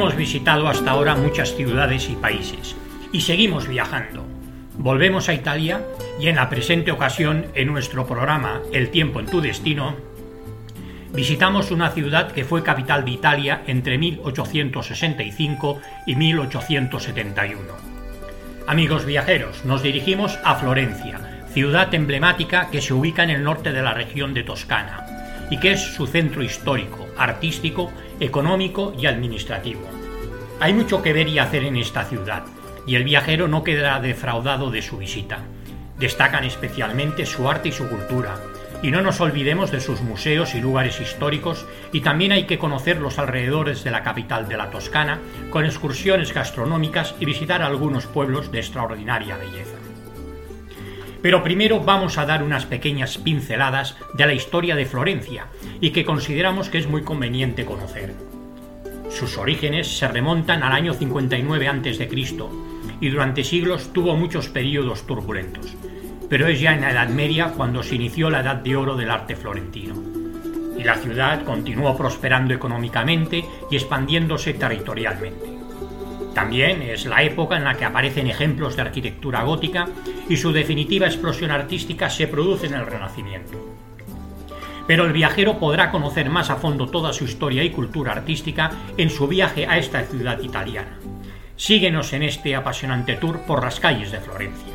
Hemos visitado hasta ahora muchas ciudades y países y seguimos viajando. Volvemos a Italia y en la presente ocasión, en nuestro programa El tiempo en tu destino, visitamos una ciudad que fue capital de Italia entre 1865 y 1871. Amigos viajeros, nos dirigimos a Florencia, ciudad emblemática que se ubica en el norte de la región de Toscana y que es su centro histórico, artístico, económico y administrativo. Hay mucho que ver y hacer en esta ciudad, y el viajero no quedará defraudado de su visita. Destacan especialmente su arte y su cultura, y no nos olvidemos de sus museos y lugares históricos, y también hay que conocer los alrededores de la capital de la Toscana, con excursiones gastronómicas y visitar algunos pueblos de extraordinaria belleza. Pero primero vamos a dar unas pequeñas pinceladas de la historia de Florencia y que consideramos que es muy conveniente conocer. Sus orígenes se remontan al año 59 a.C. y durante siglos tuvo muchos periodos turbulentos, pero es ya en la Edad Media cuando se inició la Edad de Oro del arte florentino. Y la ciudad continuó prosperando económicamente y expandiéndose territorialmente. También es la época en la que aparecen ejemplos de arquitectura gótica y su definitiva explosión artística se produce en el Renacimiento. Pero el viajero podrá conocer más a fondo toda su historia y cultura artística en su viaje a esta ciudad italiana. Síguenos en este apasionante tour por las calles de Florencia.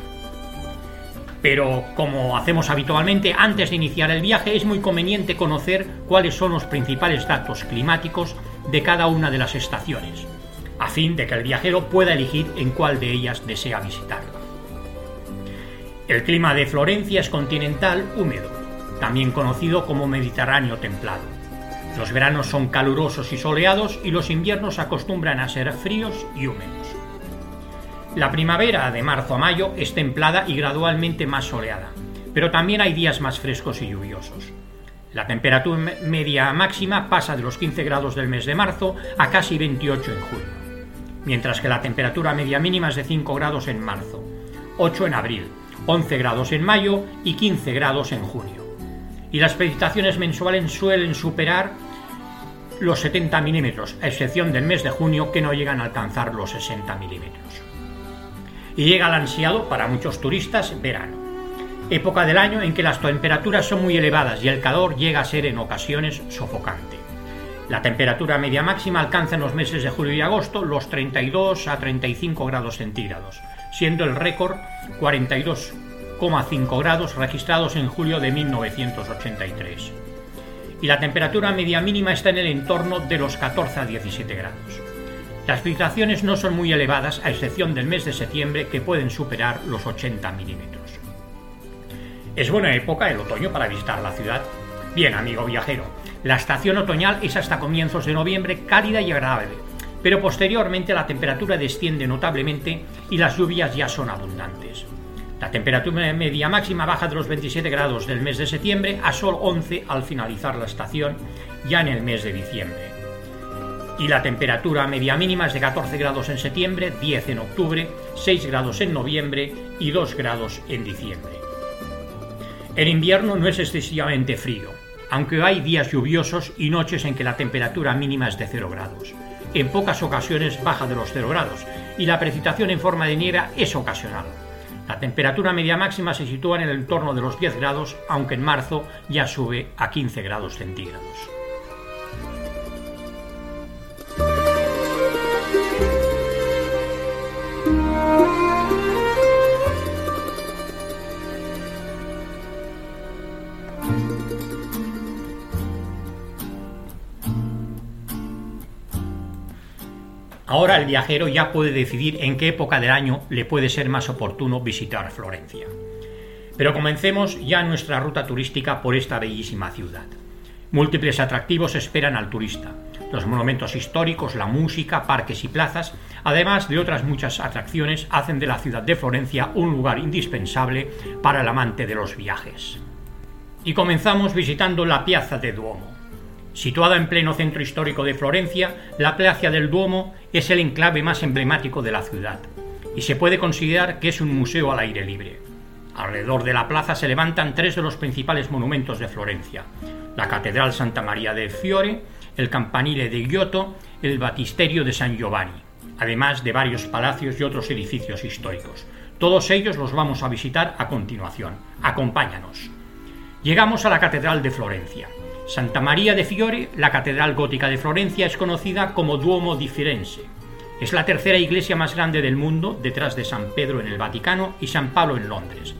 Pero, como hacemos habitualmente, antes de iniciar el viaje es muy conveniente conocer cuáles son los principales datos climáticos de cada una de las estaciones a fin de que el viajero pueda elegir en cuál de ellas desea visitarla. El clima de Florencia es continental húmedo, también conocido como Mediterráneo templado. Los veranos son calurosos y soleados y los inviernos acostumbran a ser fríos y húmedos. La primavera, de marzo a mayo, es templada y gradualmente más soleada, pero también hay días más frescos y lluviosos. La temperatura media máxima pasa de los 15 grados del mes de marzo a casi 28 en julio mientras que la temperatura media mínima es de 5 grados en marzo, 8 en abril, 11 grados en mayo y 15 grados en junio. Y las precipitaciones mensuales suelen superar los 70 milímetros, a excepción del mes de junio que no llegan a alcanzar los 60 milímetros. Y llega el ansiado para muchos turistas verano, época del año en que las temperaturas son muy elevadas y el calor llega a ser en ocasiones sofocante. La temperatura media máxima alcanza en los meses de julio y agosto los 32 a 35 grados centígrados, siendo el récord 42,5 grados registrados en julio de 1983. Y la temperatura media mínima está en el entorno de los 14 a 17 grados. Las precipitaciones no son muy elevadas, a excepción del mes de septiembre, que pueden superar los 80 milímetros. Es buena época el otoño para visitar la ciudad. Bien, amigo viajero, la estación otoñal es hasta comienzos de noviembre cálida y agradable, pero posteriormente la temperatura desciende notablemente y las lluvias ya son abundantes. La temperatura media máxima baja de los 27 grados del mes de septiembre a sol 11 al finalizar la estación, ya en el mes de diciembre. Y la temperatura media mínima es de 14 grados en septiembre, 10 en octubre, 6 grados en noviembre y 2 grados en diciembre. El invierno no es excesivamente frío, aunque hay días lluviosos y noches en que la temperatura mínima es de 0 grados. En pocas ocasiones baja de los 0 grados y la precipitación en forma de nieve es ocasional. La temperatura media máxima se sitúa en el entorno de los 10 grados, aunque en marzo ya sube a 15 grados centígrados. Ahora el viajero ya puede decidir en qué época del año le puede ser más oportuno visitar Florencia. Pero comencemos ya nuestra ruta turística por esta bellísima ciudad. Múltiples atractivos esperan al turista. Los monumentos históricos, la música, parques y plazas, además de otras muchas atracciones, hacen de la ciudad de Florencia un lugar indispensable para el amante de los viajes. Y comenzamos visitando la Piazza de Duomo. Situada en pleno centro histórico de Florencia, la Plaza del Duomo es el enclave más emblemático de la ciudad y se puede considerar que es un museo al aire libre. Alrededor de la plaza se levantan tres de los principales monumentos de Florencia, la Catedral Santa María del Fiore, el Campanile de Giotto, el Batisterio de San Giovanni, además de varios palacios y otros edificios históricos. Todos ellos los vamos a visitar a continuación. Acompáñanos. Llegamos a la Catedral de Florencia. Santa María de Fiore, la catedral gótica de Florencia, es conocida como Duomo di Firenze. Es la tercera iglesia más grande del mundo, detrás de San Pedro en el Vaticano y San Pablo en Londres.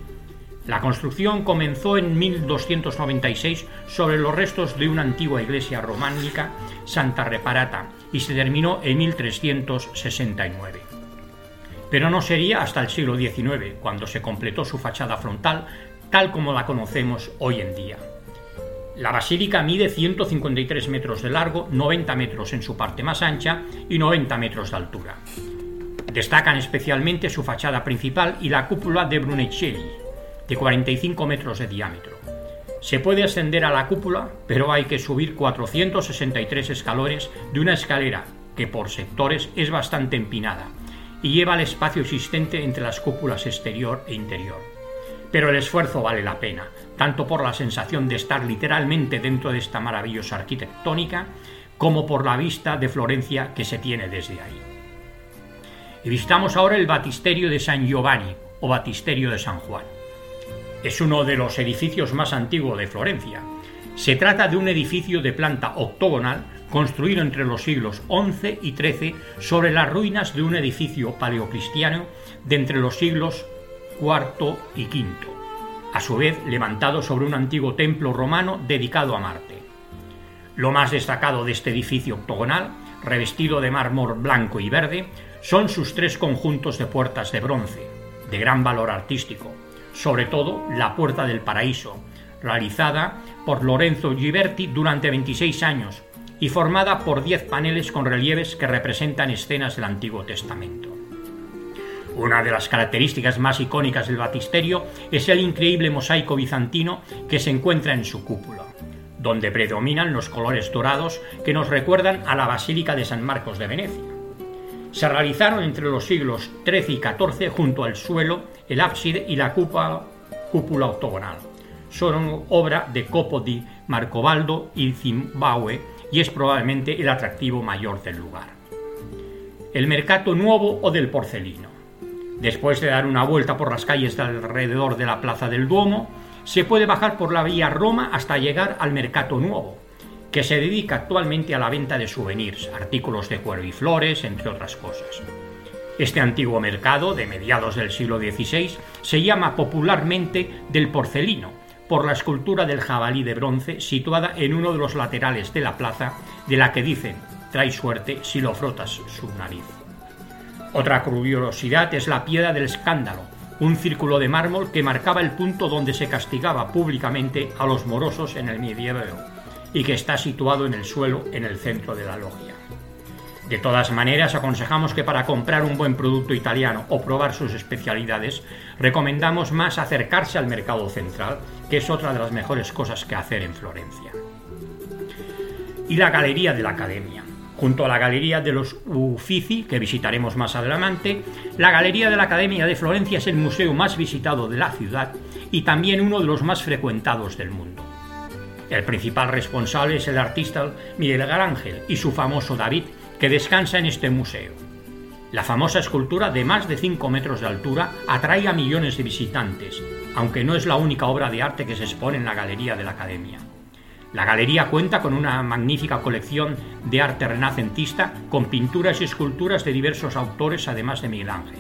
La construcción comenzó en 1296 sobre los restos de una antigua iglesia románica, Santa Reparata, y se terminó en 1369. Pero no sería hasta el siglo XIX cuando se completó su fachada frontal tal como la conocemos hoy en día. La basílica mide 153 metros de largo, 90 metros en su parte más ancha y 90 metros de altura. Destacan especialmente su fachada principal y la cúpula de Bruneccelli, de 45 metros de diámetro. Se puede ascender a la cúpula, pero hay que subir 463 escalones de una escalera que por sectores es bastante empinada y lleva el espacio existente entre las cúpulas exterior e interior. Pero el esfuerzo vale la pena, tanto por la sensación de estar literalmente dentro de esta maravillosa arquitectónica, como por la vista de Florencia que se tiene desde ahí. Y visitamos ahora el Batisterio de San Giovanni o Batisterio de San Juan. Es uno de los edificios más antiguos de Florencia. Se trata de un edificio de planta octogonal construido entre los siglos XI y XIII sobre las ruinas de un edificio paleocristiano de entre los siglos IV y V, a su vez levantado sobre un antiguo templo romano dedicado a Marte. Lo más destacado de este edificio octogonal, revestido de mármol blanco y verde, son sus tres conjuntos de puertas de bronce, de gran valor artístico, sobre todo la Puerta del Paraíso, realizada por Lorenzo Giberti durante 26 años y formada por 10 paneles con relieves que representan escenas del Antiguo Testamento. Una de las características más icónicas del batisterio es el increíble mosaico bizantino que se encuentra en su cúpula, donde predominan los colores dorados que nos recuerdan a la Basílica de San Marcos de Venecia se realizaron entre los siglos XIII y XIV junto al suelo, el ábside y la cúpula, octogonal. Son obra de Copo di Marcobaldo y Zimbabue y es probablemente el atractivo mayor del lugar. El mercado nuevo o del porcelino. Después de dar una vuelta por las calles de alrededor de la Plaza del Duomo, se puede bajar por la vía Roma hasta llegar al mercado nuevo, que se dedica actualmente a la venta de souvenirs, artículos de cuero y flores, entre otras cosas. Este antiguo mercado, de mediados del siglo XVI, se llama popularmente del porcelino, por la escultura del jabalí de bronce situada en uno de los laterales de la plaza, de la que dicen, trae suerte si lo frotas su nariz. Otra curiosidad es la piedra del escándalo, un círculo de mármol que marcaba el punto donde se castigaba públicamente a los morosos en el medievo y que está situado en el suelo en el centro de la logia. De todas maneras, aconsejamos que para comprar un buen producto italiano o probar sus especialidades, recomendamos más acercarse al mercado central, que es otra de las mejores cosas que hacer en Florencia. Y la Galería de la Academia. Junto a la Galería de los Uffizi, que visitaremos más adelante, la Galería de la Academia de Florencia es el museo más visitado de la ciudad y también uno de los más frecuentados del mundo. El principal responsable es el artista Miguel Ángel y su famoso David, que descansa en este museo. La famosa escultura de más de 5 metros de altura atrae a millones de visitantes, aunque no es la única obra de arte que se expone en la galería de la Academia. La galería cuenta con una magnífica colección de arte renacentista con pinturas y esculturas de diversos autores además de Miguel Ángel.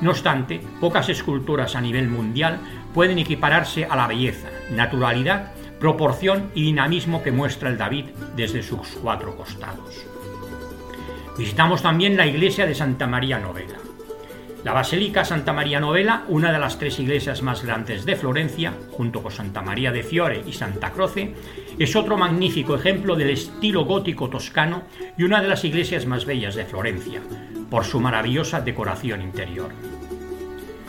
No obstante, pocas esculturas a nivel mundial pueden equipararse a la belleza, naturalidad proporción y dinamismo que muestra el David desde sus cuatro costados. Visitamos también la iglesia de Santa María Novella. La Basílica Santa María Novella, una de las tres iglesias más grandes de Florencia, junto con Santa María de Fiore y Santa Croce, es otro magnífico ejemplo del estilo gótico toscano y una de las iglesias más bellas de Florencia, por su maravillosa decoración interior.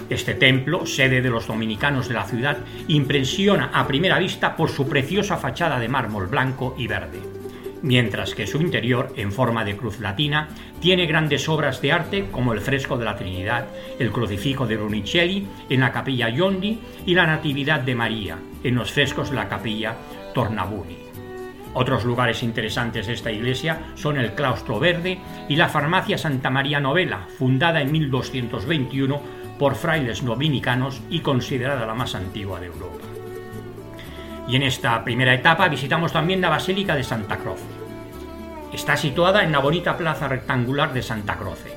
Este templo, sede de los dominicanos de la ciudad, impresiona a primera vista por su preciosa fachada de mármol blanco y verde mientras que su interior, en forma de cruz latina, tiene grandes obras de arte como el fresco de la Trinidad, el crucifijo de Brunicelli en la capilla Yondi y la Natividad de María en los frescos de la capilla Tornabuni. Otros lugares interesantes de esta iglesia son el claustro verde y la farmacia Santa María Novela, fundada en 1221 por frailes dominicanos y considerada la más antigua de Europa. Y en esta primera etapa visitamos también la Basílica de Santa Croce. Está situada en la bonita plaza rectangular de Santa Croce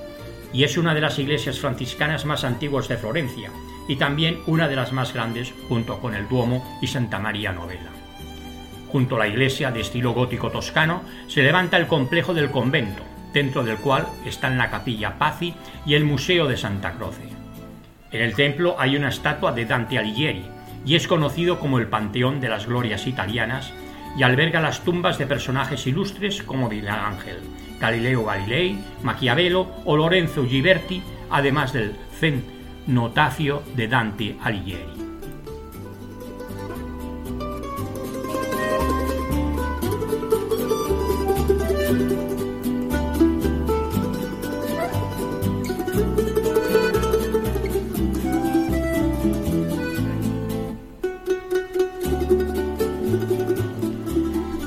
y es una de las iglesias franciscanas más antiguas de Florencia y también una de las más grandes junto con el Duomo y Santa María Novella. Junto a la iglesia de estilo gótico toscano se levanta el complejo del convento, dentro del cual están la capilla Pazzi y el Museo de Santa Croce. En el templo hay una estatua de Dante Alighieri, y es conocido como el Panteón de las Glorias Italianas y alberga las tumbas de personajes ilustres como Ángel, Galileo Galilei, Maquiavelo o Lorenzo Ghiberti, además del cenotacio de Dante Alighieri.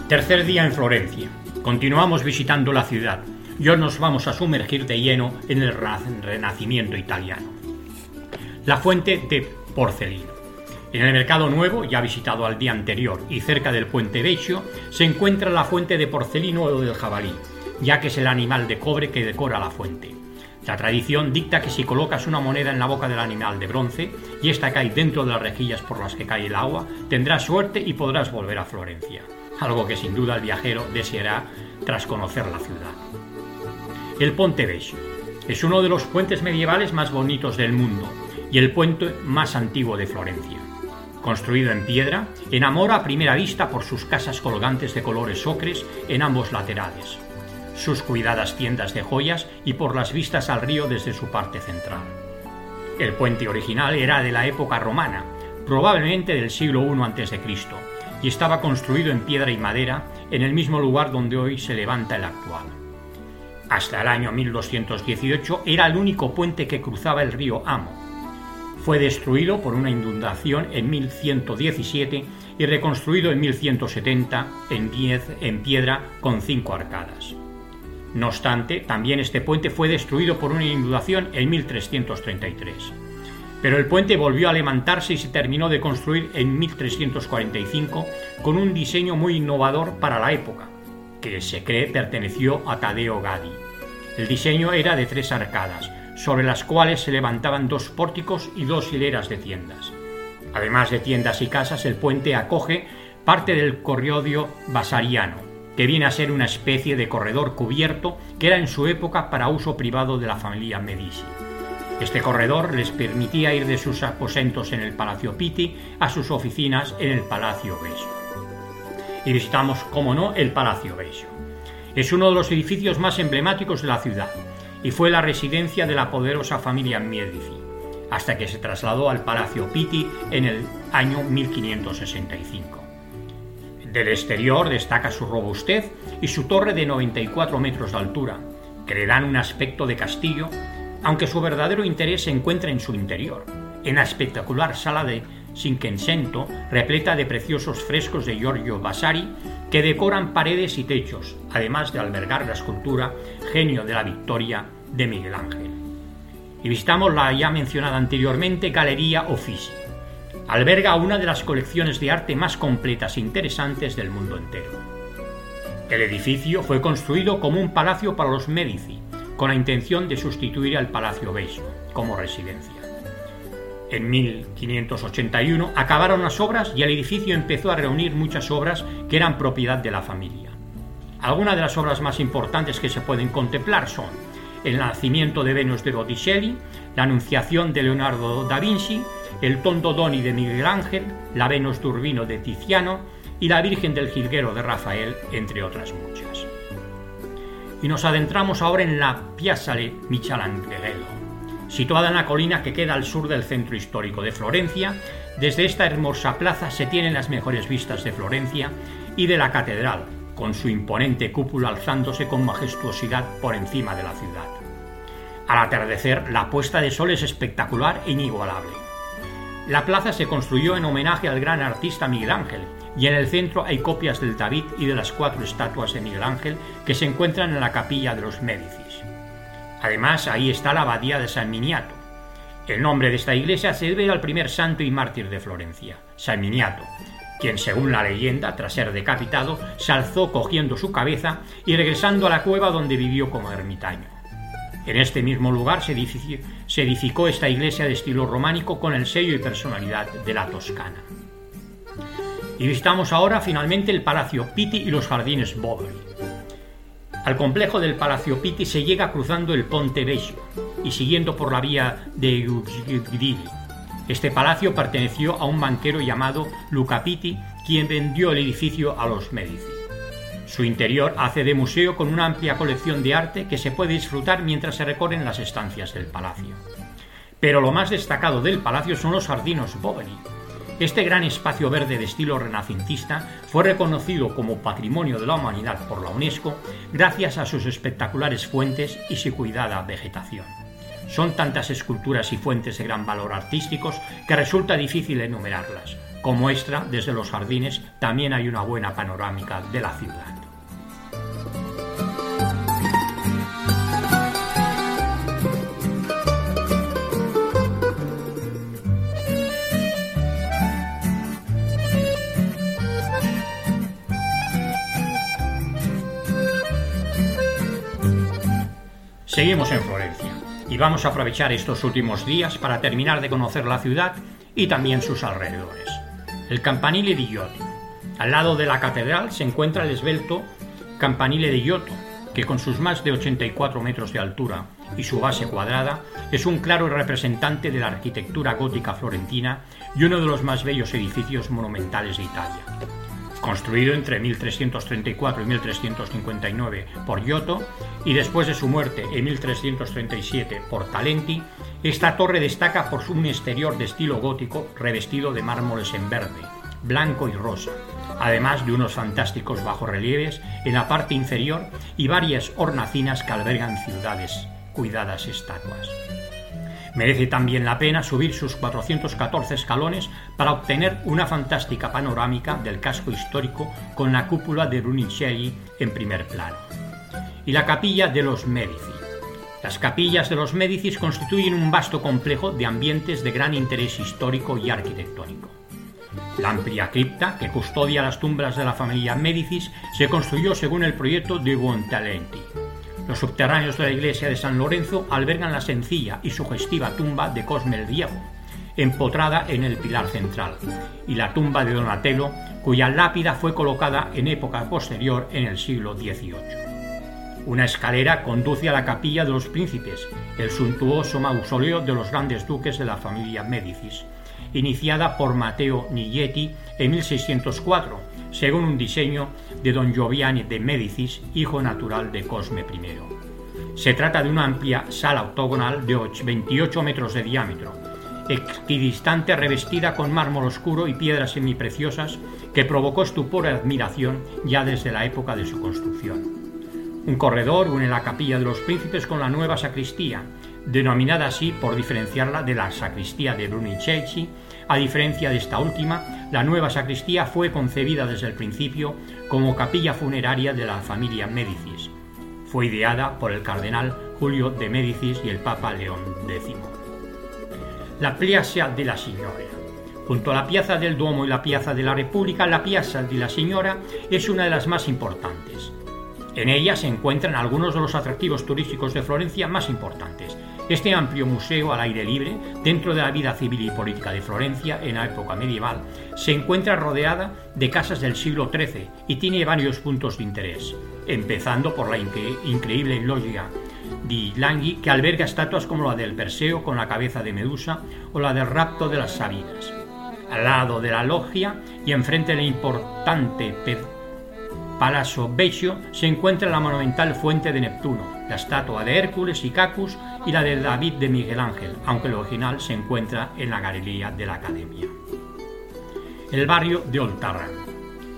Tercer día en Florencia. Continuamos visitando la ciudad y hoy nos vamos a sumergir de lleno en el renacimiento italiano. La fuente de Porcelino. En el Mercado Nuevo, ya visitado al día anterior y cerca del puente Vecchio, se encuentra la fuente de porcelino o del jabalí, ya que es el animal de cobre que decora la fuente. La tradición dicta que si colocas una moneda en la boca del animal de bronce y esta cae dentro de las rejillas por las que cae el agua, tendrás suerte y podrás volver a Florencia algo que sin duda el viajero deseará tras conocer la ciudad. El Ponte Vecchio es uno de los puentes medievales más bonitos del mundo y el puente más antiguo de Florencia. Construido en piedra, enamora a primera vista por sus casas colgantes de colores ocres en ambos laterales, sus cuidadas tiendas de joyas y por las vistas al río desde su parte central. El puente original era de la época romana, probablemente del siglo I a.C., y estaba construido en piedra y madera en el mismo lugar donde hoy se levanta el actual. Hasta el año 1218 era el único puente que cruzaba el río Amo. Fue destruido por una inundación en 1117 y reconstruido en 1170 en, en piedra con cinco arcadas. No obstante, también este puente fue destruido por una inundación en 1333 pero el puente volvió a levantarse y se terminó de construir en 1345 con un diseño muy innovador para la época, que se cree perteneció a Tadeo Gaddi. El diseño era de tres arcadas, sobre las cuales se levantaban dos pórticos y dos hileras de tiendas. Además de tiendas y casas, el puente acoge parte del corriodio basariano, que viene a ser una especie de corredor cubierto que era en su época para uso privado de la familia Medici. Este corredor les permitía ir de sus aposentos en el Palacio Pitti a sus oficinas en el Palacio Vesio. Y visitamos, como no, el Palacio Vesio. Es uno de los edificios más emblemáticos de la ciudad y fue la residencia de la poderosa familia Medici, hasta que se trasladó al Palacio Pitti en el año 1565. Del exterior destaca su robustez y su torre de 94 metros de altura, que le dan un aspecto de castillo aunque su verdadero interés se encuentra en su interior, en la espectacular sala de Cinquecento, repleta de preciosos frescos de Giorgio Vasari que decoran paredes y techos, además de albergar la escultura Genio de la Victoria de Miguel Ángel. Y visitamos la ya mencionada anteriormente Galería Uffizi. Alberga una de las colecciones de arte más completas e interesantes del mundo entero. El edificio fue construido como un palacio para los Medici, con la intención de sustituir al Palacio Beige como residencia. En 1581 acabaron las obras y el edificio empezó a reunir muchas obras que eran propiedad de la familia. Algunas de las obras más importantes que se pueden contemplar son El nacimiento de Venus de Botticelli, La Anunciación de Leonardo da Vinci, El Tondo Doni de Miguel Ángel, La Venus de Urbino de Tiziano y La Virgen del Jilguero de Rafael, entre otras muchas. Y nos adentramos ahora en la Piazzale Michelangelo, situada en la colina que queda al sur del centro histórico de Florencia. Desde esta hermosa plaza se tienen las mejores vistas de Florencia y de la catedral, con su imponente cúpula alzándose con majestuosidad por encima de la ciudad. Al atardecer, la puesta de sol es espectacular e inigualable. La plaza se construyó en homenaje al gran artista Miguel Ángel, y en el centro hay copias del David y de las cuatro estatuas de Miguel Ángel que se encuentran en la capilla de los Médicis. Además, ahí está la abadía de San Miniato. El nombre de esta iglesia se debe al primer santo y mártir de Florencia, San Miniato, quien según la leyenda, tras ser decapitado, se alzó cogiendo su cabeza y regresando a la cueva donde vivió como ermitaño. En este mismo lugar se edificó, esta iglesia de estilo románico con el sello y personalidad de la Toscana. Y visitamos ahora finalmente el Palacio Pitti y los jardines Bovary. Al complejo del Palacio Pitti se llega cruzando el Ponte Vecchio y siguiendo por la vía de Giugilli. Este palacio perteneció a un banquero llamado Luca Pitti, quien vendió el edificio a los Medici. Su interior hace de museo con una amplia colección de arte que se puede disfrutar mientras se recorren las estancias del palacio. Pero lo más destacado del palacio son los jardines Bovary, este gran espacio verde de estilo renacentista fue reconocido como Patrimonio de la Humanidad por la UNESCO gracias a sus espectaculares fuentes y su cuidada vegetación. Son tantas esculturas y fuentes de gran valor artísticos que resulta difícil enumerarlas. Como extra, desde los jardines también hay una buena panorámica de la ciudad. Seguimos en Florencia y vamos a aprovechar estos últimos días para terminar de conocer la ciudad y también sus alrededores. El Campanile di Giotto. Al lado de la catedral se encuentra el esbelto Campanile di Giotto, que con sus más de 84 metros de altura y su base cuadrada es un claro representante de la arquitectura gótica florentina y uno de los más bellos edificios monumentales de Italia construido entre 1334 y 1359 por Giotto y después de su muerte en 1337 por Talenti, esta torre destaca por un exterior de estilo gótico revestido de mármoles en verde, blanco y rosa, además de unos fantásticos bajorrelieves en la parte inferior y varias hornacinas que albergan ciudades, cuidadas estatuas. Merece también la pena subir sus 414 escalones para obtener una fantástica panorámica del casco histórico con la cúpula de Brunicelli en primer plano. Y la capilla de los Medici. Las capillas de los Médicis constituyen un vasto complejo de ambientes de gran interés histórico y arquitectónico. La amplia cripta que custodia las tumbas de la familia Médicis se construyó según el proyecto de Buontalenti los subterráneos de la iglesia de San Lorenzo albergan la sencilla y sugestiva tumba de Cosme el Viejo, empotrada en el pilar central, y la tumba de Donatello, cuya lápida fue colocada en época posterior en el siglo XVIII. Una escalera conduce a la capilla de los príncipes, el suntuoso mausoleo de los grandes duques de la familia Médicis, iniciada por Matteo Niglietti en 1604, según un diseño de don Gioviani de Médicis, hijo natural de Cosme I. Se trata de una amplia sala octogonal de 28 metros de diámetro, equidistante revestida con mármol oscuro y piedras semipreciosas que provocó estupor y admiración ya desde la época de su construcción. Un corredor une la capilla de los príncipes con la nueva sacristía, denominada así por diferenciarla de la sacristía de Brunicelli a diferencia de esta última, la nueva sacristía fue concebida desde el principio como capilla funeraria de la familia Médicis. Fue ideada por el cardenal Julio de Médicis y el Papa León X. La Piazza de la Signora. Junto a la Piazza del Duomo y la Piazza de la República, la Piazza de la Signora es una de las más importantes. En ella se encuentran algunos de los atractivos turísticos de Florencia más importantes, Este amplio museo al aire libre, dentro de la vida civil y política de Florencia en la época medieval, se encuentra rodeada de casas del siglo XIII y tiene varios puntos de interés, empezando por la increíble logia di Langhi que alberga estatuas como la del Perseo con la cabeza de Medusa o la del rapto de las Sabinas. Al lado de la logia y enfrente del importante Palazzo Vecchio se encuentra la monumental Fuente de Neptuno, la estatua de Hércules y Cacus y la de David de Miguel Ángel, aunque el original se encuentra en la galería de la Academia. El barrio de Oltarra.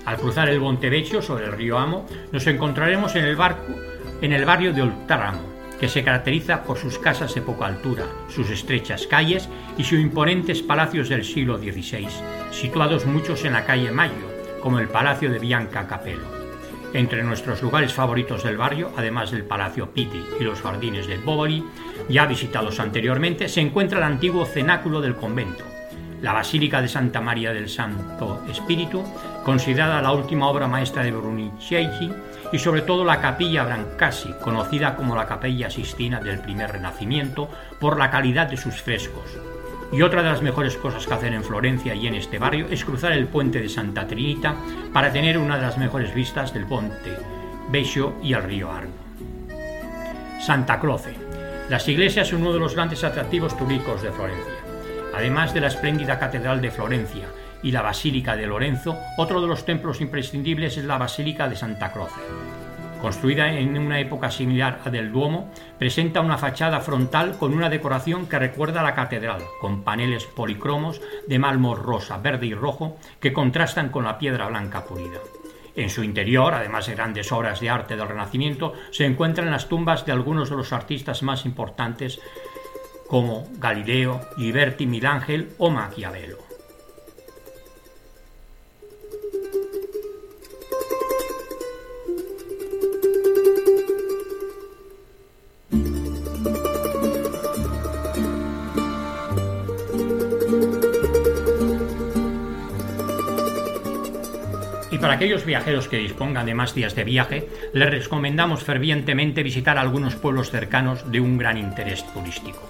Al cruzar el Vecchio sobre el río Amo, nos encontraremos en el, barco, en el barrio de Oltarramo, que se caracteriza por sus casas de poca altura, sus estrechas calles y sus imponentes palacios del siglo XVI, situados muchos en la calle Mayo, como el Palacio de Bianca Capello. Entre nuestros lugares favoritos del barrio, además del Palacio Pitti y los jardines del Boboli, ya visitados anteriormente, se encuentra el antiguo cenáculo del convento, la Basílica de Santa María del Santo Espíritu, considerada la última obra maestra de Brunicelli, y sobre todo la Capilla Brancasi, conocida como la Capilla Sistina del primer Renacimiento por la calidad de sus frescos, y otra de las mejores cosas que hacer en Florencia y en este barrio es cruzar el puente de Santa Trinita para tener una de las mejores vistas del ponte Bescio y el río Arno. Santa Croce. Las iglesias son uno de los grandes atractivos turísticos de Florencia. Además de la espléndida Catedral de Florencia y la Basílica de Lorenzo, otro de los templos imprescindibles es la Basílica de Santa Croce construida en una época similar a del Duomo, presenta una fachada frontal con una decoración que recuerda a la catedral, con paneles policromos de mármol rosa, verde y rojo que contrastan con la piedra blanca pulida. En su interior, además de grandes obras de arte del Renacimiento, se encuentran las tumbas de algunos de los artistas más importantes como Galileo, Ghiberti, Milangel o Maquiavelo. Para aquellos viajeros que dispongan de más días de viaje, les recomendamos fervientemente visitar algunos pueblos cercanos de un gran interés turístico.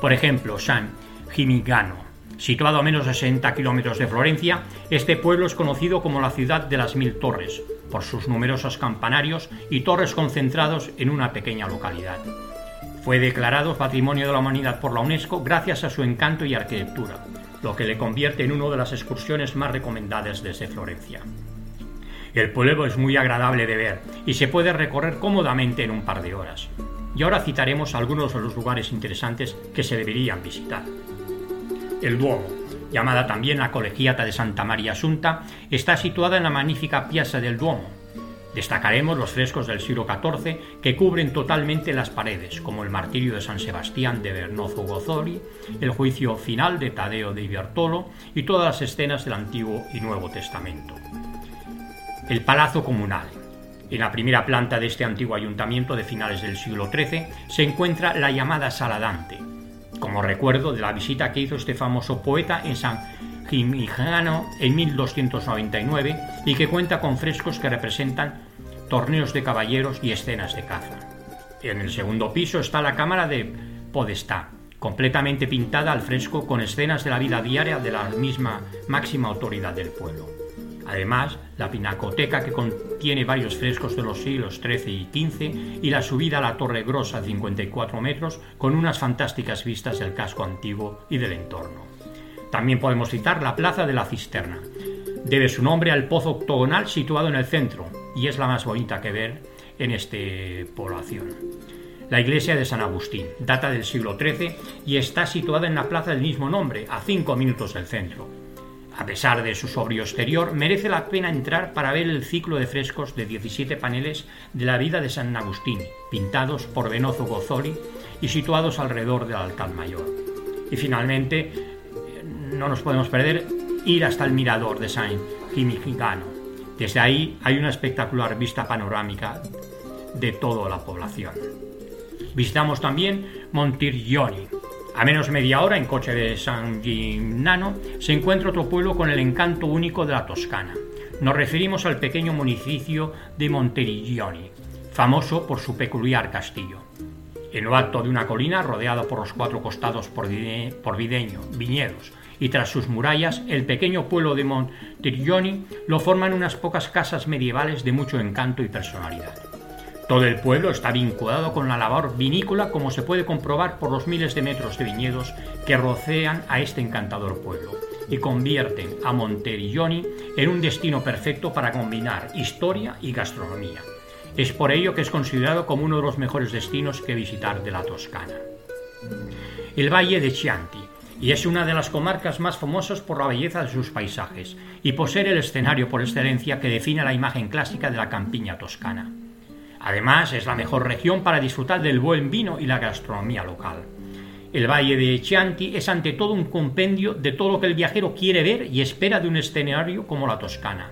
Por ejemplo, San Gimignano. Situado a menos de 60 kilómetros de Florencia, este pueblo es conocido como la ciudad de las mil torres, por sus numerosos campanarios y torres concentrados en una pequeña localidad. Fue declarado Patrimonio de la Humanidad por la UNESCO gracias a su encanto y arquitectura, lo que le convierte en una de las excursiones más recomendadas desde Florencia. El pueblo es muy agradable de ver y se puede recorrer cómodamente en un par de horas. Y ahora citaremos algunos de los lugares interesantes que se deberían visitar. El Duomo, llamada también la Colegiata de Santa María Asunta, está situada en la magnífica Piazza del Duomo. Destacaremos los frescos del siglo XIV que cubren totalmente las paredes, como el martirio de San Sebastián de Bernozzo Gozzoli, el juicio final de Tadeo de Ibertolo y todas las escenas del Antiguo y Nuevo Testamento el Palazzo Comunal. En la primera planta de este antiguo ayuntamiento de finales del siglo XIII se encuentra la llamada Sala Dante, como recuerdo de la visita que hizo este famoso poeta en San Gimignano en 1299 y que cuenta con frescos que representan torneos de caballeros y escenas de caza. En el segundo piso está la Cámara de Podestá, completamente pintada al fresco con escenas de la vida diaria de la misma máxima autoridad del pueblo. Además, la pinacoteca que contiene varios frescos de los siglos XIII y XV y la subida a la Torre Grosa 54 metros con unas fantásticas vistas del casco antiguo y del entorno. También podemos citar la Plaza de la Cisterna. Debe su nombre al pozo octogonal situado en el centro y es la más bonita que ver en esta población. La iglesia de San Agustín data del siglo XIII y está situada en la plaza del mismo nombre, a cinco minutos del centro. A pesar de su sobrio exterior, merece la pena entrar para ver el ciclo de frescos de 17 paneles de la vida de San Agustín, pintados por Benozzo Gozzoli y situados alrededor del altar mayor. Y finalmente, no nos podemos perder ir hasta el mirador de San Gimignano. Desde ahí hay una espectacular vista panorámica de toda la población. Visitamos también Montirgioni, a menos media hora, en coche de San Gimnano, se encuentra otro pueblo con el encanto único de la Toscana. Nos referimos al pequeño municipio de Monterigioni, famoso por su peculiar castillo. En lo alto de una colina, rodeado por los cuatro costados por, videño, viñedos y tras sus murallas, el pequeño pueblo de Montiglioni lo forman unas pocas casas medievales de mucho encanto y personalidad. Todo el pueblo está vinculado con la labor vinícola como se puede comprobar por los miles de metros de viñedos que rocean a este encantador pueblo y convierten a Monteriglioni en un destino perfecto para combinar historia y gastronomía. Es por ello que es considerado como uno de los mejores destinos que visitar de la Toscana. El Valle de Chianti, y es una de las comarcas más famosas por la belleza de sus paisajes y por ser el escenario por excelencia que define la imagen clásica de la campiña toscana. Además, es la mejor región para disfrutar del buen vino y la gastronomía local. El Valle de Chianti es ante todo un compendio de todo lo que el viajero quiere ver y espera de un escenario como la Toscana.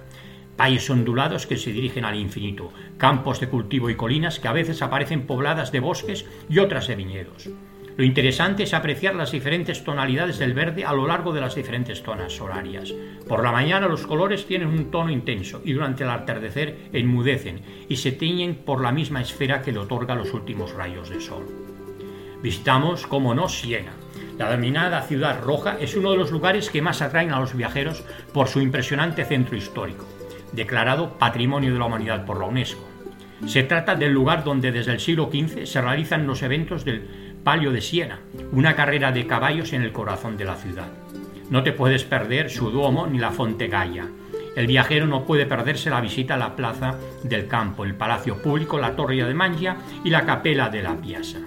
Valles ondulados que se dirigen al infinito, campos de cultivo y colinas que a veces aparecen pobladas de bosques y otras de viñedos. Lo interesante es apreciar las diferentes tonalidades del verde a lo largo de las diferentes zonas horarias. Por la mañana los colores tienen un tono intenso y durante el atardecer enmudecen y se tiñen por la misma esfera que le otorga los últimos rayos de sol. Visitamos, como no, Siena. La denominada Ciudad Roja es uno de los lugares que más atraen a los viajeros por su impresionante centro histórico, declarado Patrimonio de la Humanidad por la UNESCO. Se trata del lugar donde desde el siglo XV se realizan los eventos del Palio de Siena, una carrera de caballos en el corazón de la ciudad. No te puedes perder su Duomo ni la Fonte Gaya. El viajero no puede perderse la visita a la Plaza del Campo, el Palacio Público, la Torre de Mangia y la Capela de la Piazza.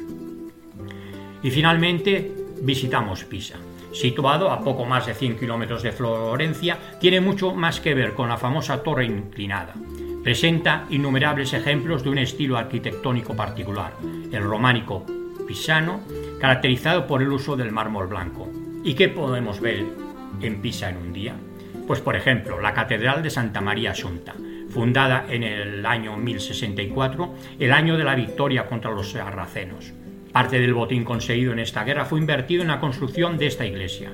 Y finalmente visitamos Pisa. Situado a poco más de 100 kilómetros de Florencia, tiene mucho más que ver con la famosa torre inclinada. Presenta innumerables ejemplos de un estilo arquitectónico particular, el románico pisano, caracterizado por el uso del mármol blanco. ¿Y qué podemos ver en Pisa en un día? Pues por ejemplo, la Catedral de Santa María Asunta, fundada en el año 1064, el año de la victoria contra los sarracenos. Parte del botín conseguido en esta guerra fue invertido en la construcción de esta iglesia.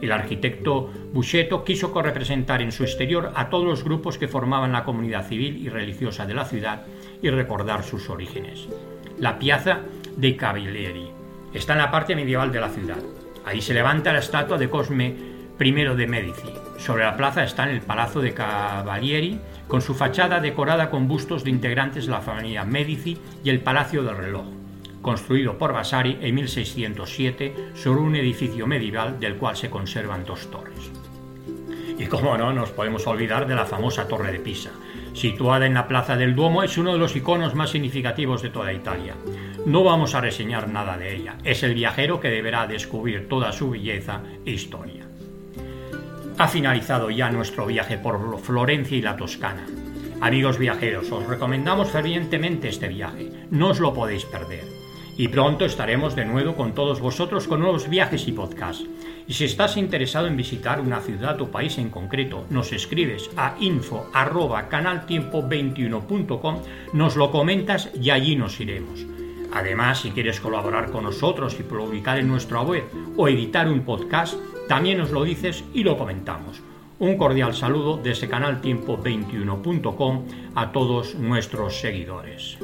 El arquitecto Buchetto quiso representar en su exterior a todos los grupos que formaban la comunidad civil y religiosa de la ciudad y recordar sus orígenes. La piazza de Cavalieri está en la parte medieval de la ciudad. Ahí se levanta la estatua de Cosme I de Medici. Sobre la plaza está el Palazzo de Cavalieri, con su fachada decorada con bustos de integrantes de la familia Medici y el Palacio del Reloj construido por Vasari en 1607 sobre un edificio medieval del cual se conservan dos torres. Y como no, nos podemos olvidar de la famosa Torre de Pisa. Situada en la Plaza del Duomo, es uno de los iconos más significativos de toda Italia. No vamos a reseñar nada de ella, es el viajero que deberá descubrir toda su belleza e historia. Ha finalizado ya nuestro viaje por Florencia y la Toscana. Amigos viajeros, os recomendamos fervientemente este viaje, no os lo podéis perder y pronto estaremos de nuevo con todos vosotros con nuevos viajes y podcasts. Y si estás interesado en visitar una ciudad o país en concreto, nos escribes a info canaltiempo21.com, nos lo comentas y allí nos iremos. Además, si quieres colaborar con nosotros y publicar en nuestra web o editar un podcast, también nos lo dices y lo comentamos. Un cordial saludo desde canaltiempo21.com a todos nuestros seguidores.